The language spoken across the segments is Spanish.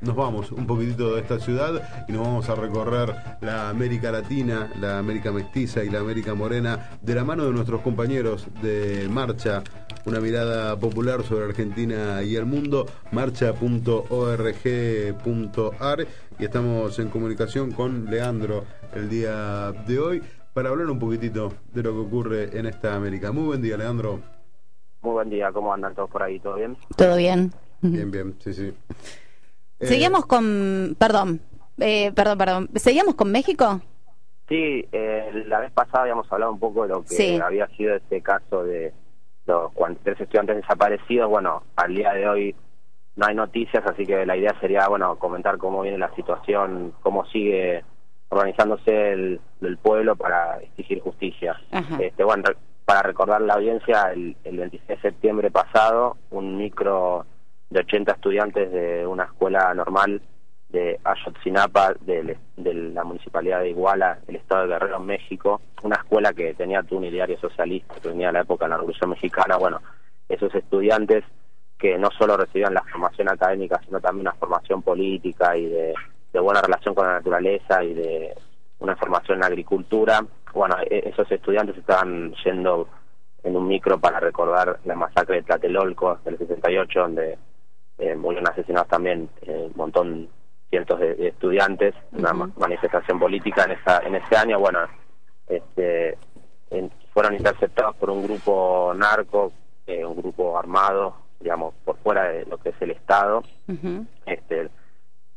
nos vamos un poquitito de esta ciudad y nos vamos a recorrer la América Latina, la América Mestiza y la América Morena de la mano de nuestros compañeros de Marcha, una mirada popular sobre Argentina y el mundo, marcha.org.ar y estamos en comunicación con Leandro el día de hoy para hablar un poquitito de lo que ocurre en esta América. Muy buen día, Leandro. Muy buen día, ¿cómo andan todos por ahí? ¿Todo bien? Todo bien. Bien, bien, sí, sí. Eh, Seguimos con, perdón, eh, perdón, perdón, ¿seguíamos con México? Sí, eh, la vez pasada habíamos hablado un poco de lo que había sido este caso de los tres estudiantes desaparecidos. Bueno, al día de hoy no hay noticias, así que la idea sería, bueno, comentar cómo viene la situación, cómo sigue organizándose el, pueblo para exigir justicia. Este, bueno, para recordar la audiencia, el, el 26 de septiembre pasado, un micro de 80 estudiantes de una escuela normal de Ayotzinapa, de, de, la municipalidad de Iguala, el estado de Guerrero, México, una escuela que tenía un ideario socialista, que venía de la época de la Revolución Mexicana. Bueno, esos estudiantes que no solo recibían la formación académica, sino también una formación política y de, de buena relación con la naturaleza y de una formación en agricultura. Bueno, e, esos estudiantes estaban yendo en un micro para recordar la masacre de Tlatelolco del 68, donde eh, murieron asesinados también eh, un montón, cientos de, estudiantes, una manifestación política en esa en ese año, bueno, este, fueron interceptados por un grupo narco, eh, un grupo armado, digamos, por fuera de lo que es el Estado, este,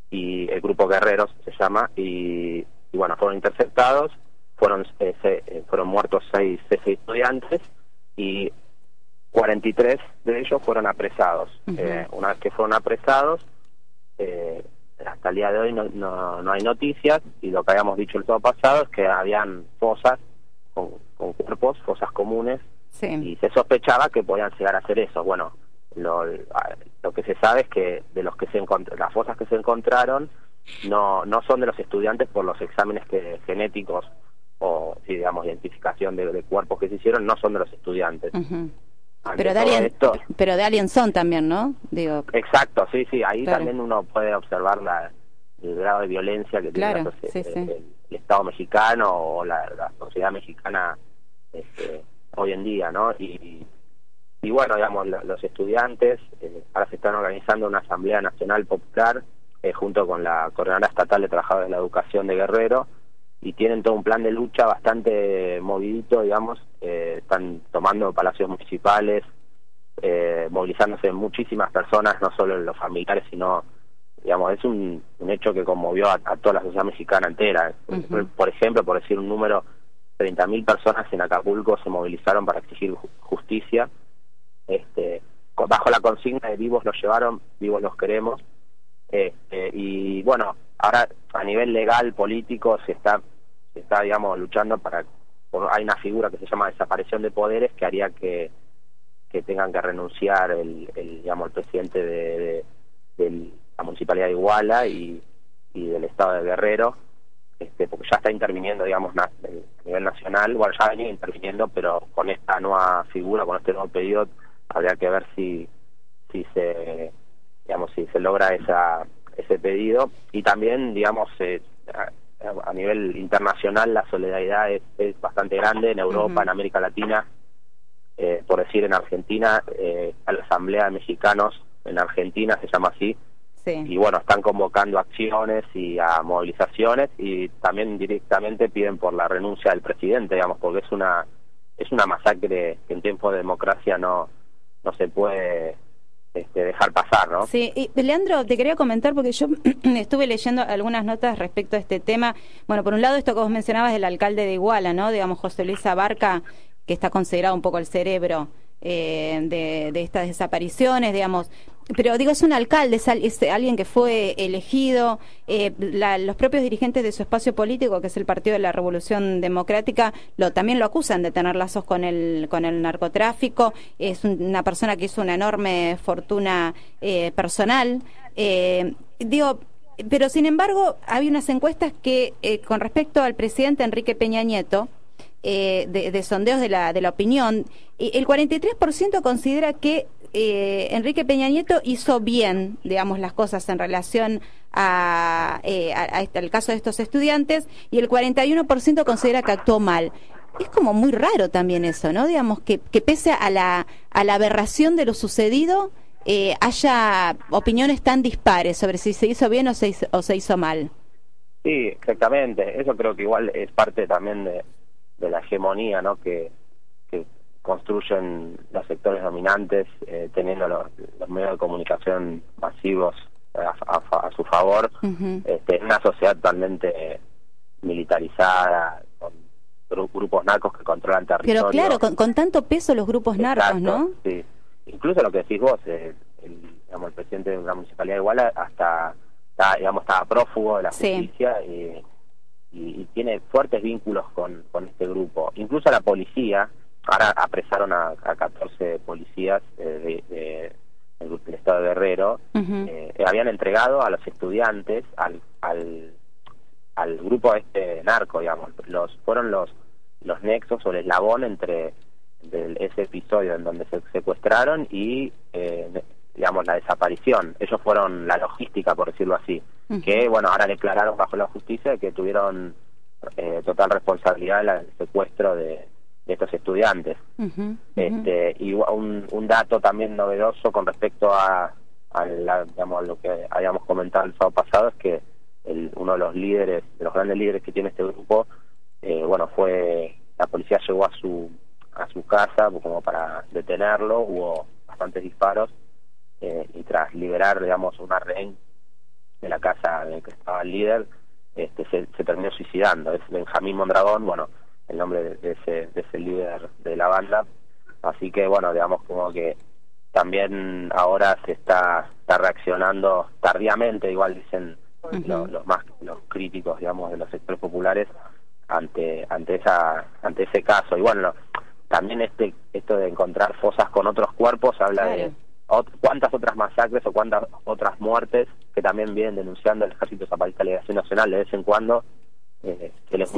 y el grupo Guerreros se llama, y, bueno, fueron interceptados, fueron, se, fueron muertos seis, seis estudiantes, y 43 de ellos fueron apresados. Eh, una vez que fueron apresados, eh, hasta el día de hoy no, no, hay noticias y lo que habíamos dicho el sábado pasado es que habían fosas con, cuerpos, fosas comunes, y se sospechaba que podían llegar a hacer eso. Bueno, lo, lo que se sabe es que de los que se las fosas que se encontraron no no son de los estudiantes por los exámenes que, genéticos o digamos identificación de, cuerpos que se hicieron no son de los estudiantes pero de, Alien, pero de Alien son también, ¿no? Digo. Exacto, sí, sí, ahí también uno puede observar la, el grado de violencia que tiene el, Estado mexicano o la, sociedad mexicana este, hoy en día, ¿no? Y, y bueno, digamos, los estudiantes eh, ahora se están organizando una Asamblea Nacional Popular eh, junto con la Coordinadora Estatal de Trabajadores de la Educación de Guerrero y tienen todo un plan de lucha bastante movidito, digamos, eh, están tomando palacios municipales, eh, movilizándose muchísimas personas, no solo los familiares, sino, digamos, es un, hecho que conmovió a, toda la sociedad mexicana entera. Por ejemplo, por decir un número, 30.000 personas en Acapulco se movilizaron para exigir justicia, este, bajo la consigna de vivos los llevaron, vivos los queremos, este, y bueno, ahora a nivel legal, político, se está está, digamos, luchando para... hay una figura que se llama desaparición de poderes que haría que, que tengan que renunciar el, digamos, el presidente de, la municipalidad de Iguala y, y del estado de Guerrero, este, porque ya está interviniendo, digamos, a nivel nacional, bueno, ya venía interviniendo, pero con esta nueva figura, con este nuevo pedido, habría que ver si, si se, digamos, si se logra esa, ese pedido. Y también, digamos, eh, a nivel internacional la solidaridad es, bastante grande en Europa, en América Latina, eh, por decir en Argentina, eh, a la Asamblea de Mexicanos en Argentina se llama así, y bueno, están convocando acciones y a movilizaciones y también directamente piden por la renuncia del presidente, digamos, porque es una es una masacre que en tiempo de democracia no no se puede este, dejar pasar, ¿no? Sí, y Leandro, te quería comentar porque yo estuve leyendo algunas notas respecto a este tema. Bueno, por un lado esto que vos mencionabas del alcalde de Iguala, ¿no? Digamos, José Luis Abarca, que está considerado un poco el cerebro eh, de, estas desapariciones, digamos. Pero digo, es un alcalde, es, alguien que fue elegido, eh, los propios dirigentes de su espacio político, que es el Partido de la Revolución Democrática, lo, también lo acusan de tener lazos con el, con el narcotráfico, es una persona que hizo una enorme fortuna eh, personal. Eh, digo, pero sin embargo, hay unas encuestas que, con respecto al presidente Enrique Peña Nieto, de, sondeos de la, de la opinión, el 43% considera que eh, Enrique Peña Nieto hizo bien, digamos, las cosas en relación a, eh, este, al caso de estos estudiantes y el 41% considera que actuó mal. Es como muy raro también eso, ¿no? Digamos, que, pese a la, a la aberración de lo sucedido, eh, haya opiniones tan dispares sobre si se hizo bien o se hizo, o se hizo mal. Sí, exactamente. Eso creo que igual es parte también de la hegemonía, ¿no? Que, construyen los sectores dominantes eh, teniendo los, medios de comunicación masivos a, su favor. Este, en una sociedad totalmente militarizada con grupos narcos que controlan territorio. pero claro con, tanto peso los grupos narcos no sí. Incluso lo que decís vos el, digamos, el presidente de una municipalidad igual hasta digamos estaba prófugo de la justicia y, y, tiene fuertes vínculos con, con este grupo. Incluso la policía ahora apresaron a, a 14 policías eh, de, del, estado de Guerrero, eh, habían entregado a los estudiantes al, al, al grupo este narco, digamos, los fueron los los nexos o el eslabón entre ese episodio en donde se secuestraron y eh, digamos la desaparición. Ellos fueron la logística por decirlo así que bueno ahora declararon bajo la justicia que tuvieron total responsabilidad del secuestro de, de estos estudiantes. este, y un, un, dato también novedoso con respecto a, a, digamos, lo que habíamos comentado el sábado pasado es que el, uno de los líderes, de los grandes líderes que tiene este grupo, eh, bueno, fue, la policía llegó a su, a su casa como para detenerlo, hubo bastantes disparos eh, y tras liberar, digamos, una rehén de la casa en la que estaba el líder, este, se, se terminó suicidando. Es Benjamín Mondragón, bueno, el nombre de, ese, de ese líder de la banda. Así que bueno, digamos como que también ahora se está, está reaccionando tardíamente, igual dicen los, más los críticos, digamos, de los sectores populares ante ante esa ante ese caso. Y bueno, también este esto de encontrar fosas con otros cuerpos habla de cuántas otras masacres o cuántas otras muertes que también vienen denunciando el Ejército Zapatista de Liberación Nacional de vez en cuando eh, que les,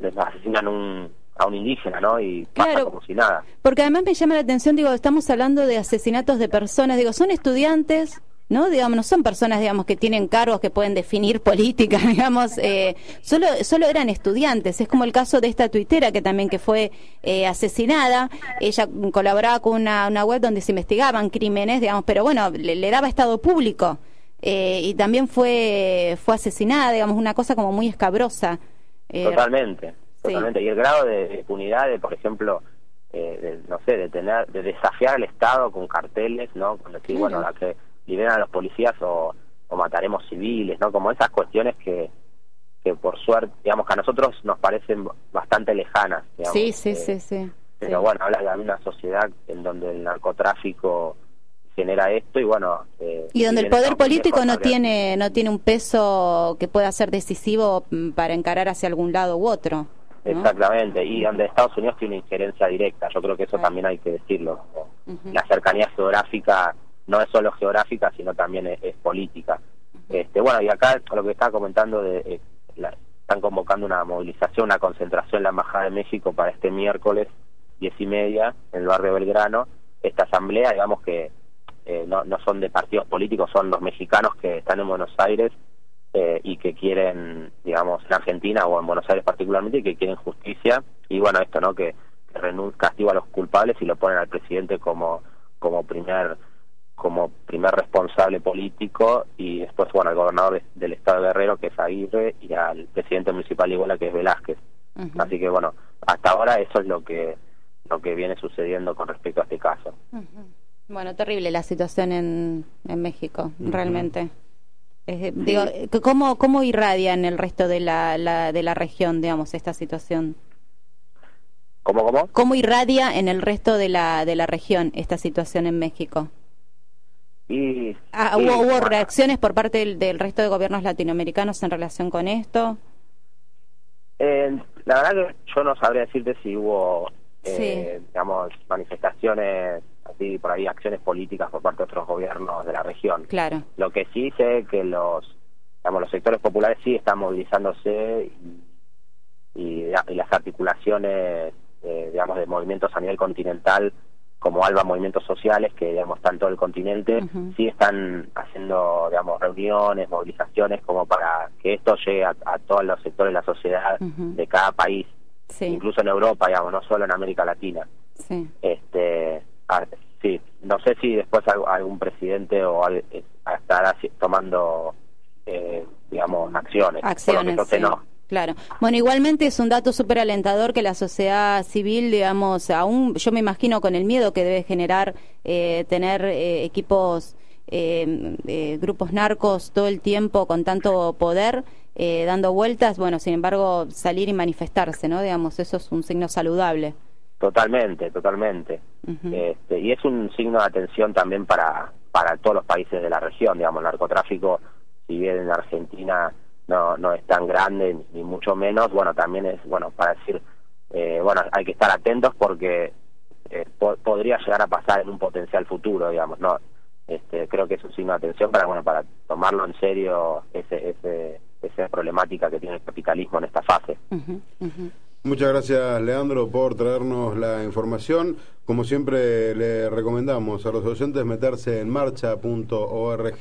les asesinan un, a un indígena, ¿no? Y pasa como si nada. Porque además me llama la atención, digo, estamos hablando de asesinatos de personas, digo, son estudiantes, ¿no? Digamos, no son personas, digamos, que tienen cargos que pueden definir política, digamos, eh, solo, solo eran estudiantes. Es como el caso de esta tuitera que también que fue eh, asesinada. Ella colaboraba con una, una web donde se investigaban crímenes, digamos, pero bueno, le daba estado público. Eh, y también fue, fue asesinada, digamos, una cosa como muy escabrosa. Eh, totalmente, totalmente. Y el grado de impunidad de, por ejemplo, eh, no sé, de tener, de desafiar al Estado con carteles, ¿no? Con decir, bueno, la que liberan a los policías o, o mataremos civiles, ¿no? Como esas cuestiones que, que por suerte, digamos que a nosotros nos parecen bastante lejanas. Digamos, sí, sí, sí, sí. Pero bueno, habla de una sociedad en donde el narcotráfico genera esto y bueno eh, y donde el poder político no tiene no tiene un peso que pueda ser decisivo mm, para encarar hacia algún lado u otro exactamente y donde Estados Unidos tiene una injerencia directa yo creo que eso también hay que decirlo. La cercanía geográfica no es solo geográfica sino también es, política. Este bueno y acá lo que estaba comentando de eh, están convocando una movilización una concentración en la embajada de México para este miércoles diez y media en el barrio Belgrano. Esta asamblea digamos que eh, no, no son de partidos políticos, son los mexicanos que están en Buenos Aires eh, y que quieren, digamos, en Argentina o en Buenos Aires particularmente, y que quieren justicia. Y bueno, esto, ¿no? Que, que castiga a los culpables y lo ponen al presidente como, como primer como primer responsable político. Y después bueno al gobernador del estado de Guerrero que es Aguirre y al presidente municipal de Iguala que es Velázquez. Así que bueno hasta ahora eso es lo que lo que viene sucediendo con respecto a este caso bueno, terrible la situación en, en México, realmente. digo, ¿cómo, ¿Cómo irradia en el resto de la, de la región, digamos, esta situación? ¿Cómo, cómo? ¿Cómo irradia en el resto de la, de la región esta situación en México? Y, ah, ¿hubo, reacciones por parte del, resto de gobiernos latinoamericanos en relación con esto? Eh, la verdad que yo no sabría decirte si hubo, eh, digamos, manifestaciones, así por ahí, acciones políticas por parte de otros gobiernos de la región. Claro. Lo que sí sé que los, digamos, los sectores populares sí están movilizándose y, las articulaciones, eh, digamos, de movimientos a nivel continental como ALBA Movimientos Sociales, que digamos están en todo el continente, sí están haciendo digamos reuniones, movilizaciones como para que esto llegue a, todos los sectores de la sociedad de cada país, incluso en Europa, digamos, no solo en América Latina. Sí. Este, sí, no sé si después algún presidente o eh, estará tomando, eh, digamos, acciones. Acciones, no. Claro. Bueno, igualmente es un dato súper alentador que la sociedad civil, digamos, aún yo me imagino con el miedo que debe generar eh, tener eh, equipos, eh, grupos narcos todo el tiempo con tanto poder, dando vueltas, bueno, sin embargo, salir y manifestarse, ¿no? Digamos, eso es un signo saludable. Totalmente, totalmente. este, y es un signo de atención también para, para todos los países de la región, digamos, el narcotráfico, si bien en Argentina no, no es tan grande ni mucho menos, bueno, también es, bueno, para decir, eh, bueno, hay que estar atentos porque eh, podría llegar a pasar en un potencial futuro, digamos, ¿no? Este, creo que es un signo de atención para, bueno, para tomarlo en serio ese, ese, esa problemática que tiene el capitalismo en esta fase. Muchas gracias, Leandro, por traernos la información. Como siempre, le recomendamos a los oyentes meterse en marcha.org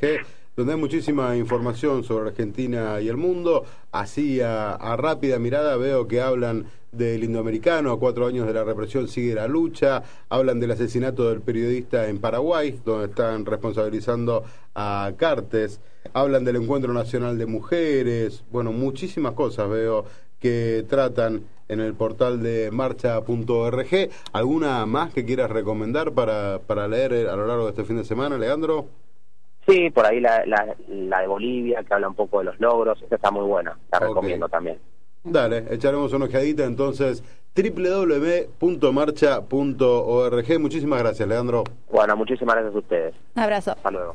donde hay muchísima información sobre Argentina y el mundo. Así a, rápida mirada veo que hablan del indoamericano, a cuatro años de la represión sigue la lucha, hablan del asesinato del periodista en Paraguay, donde están responsabilizando a Cartes, hablan del Encuentro Nacional de Mujeres, bueno, muchísimas cosas veo que tratan en el portal de marcha.org. ¿Alguna más que quieras recomendar para, para leer a lo largo de este fin de semana, Leandro? Sí, por ahí la, la, de Bolivia, que habla un poco de los logros, esa está muy buena, la recomiendo también. Dale, echaremos una ojeadita entonces www.marcha.org. Muchísimas gracias, Leandro. Bueno, muchísimas gracias a ustedes. Un abrazo. Hasta luego.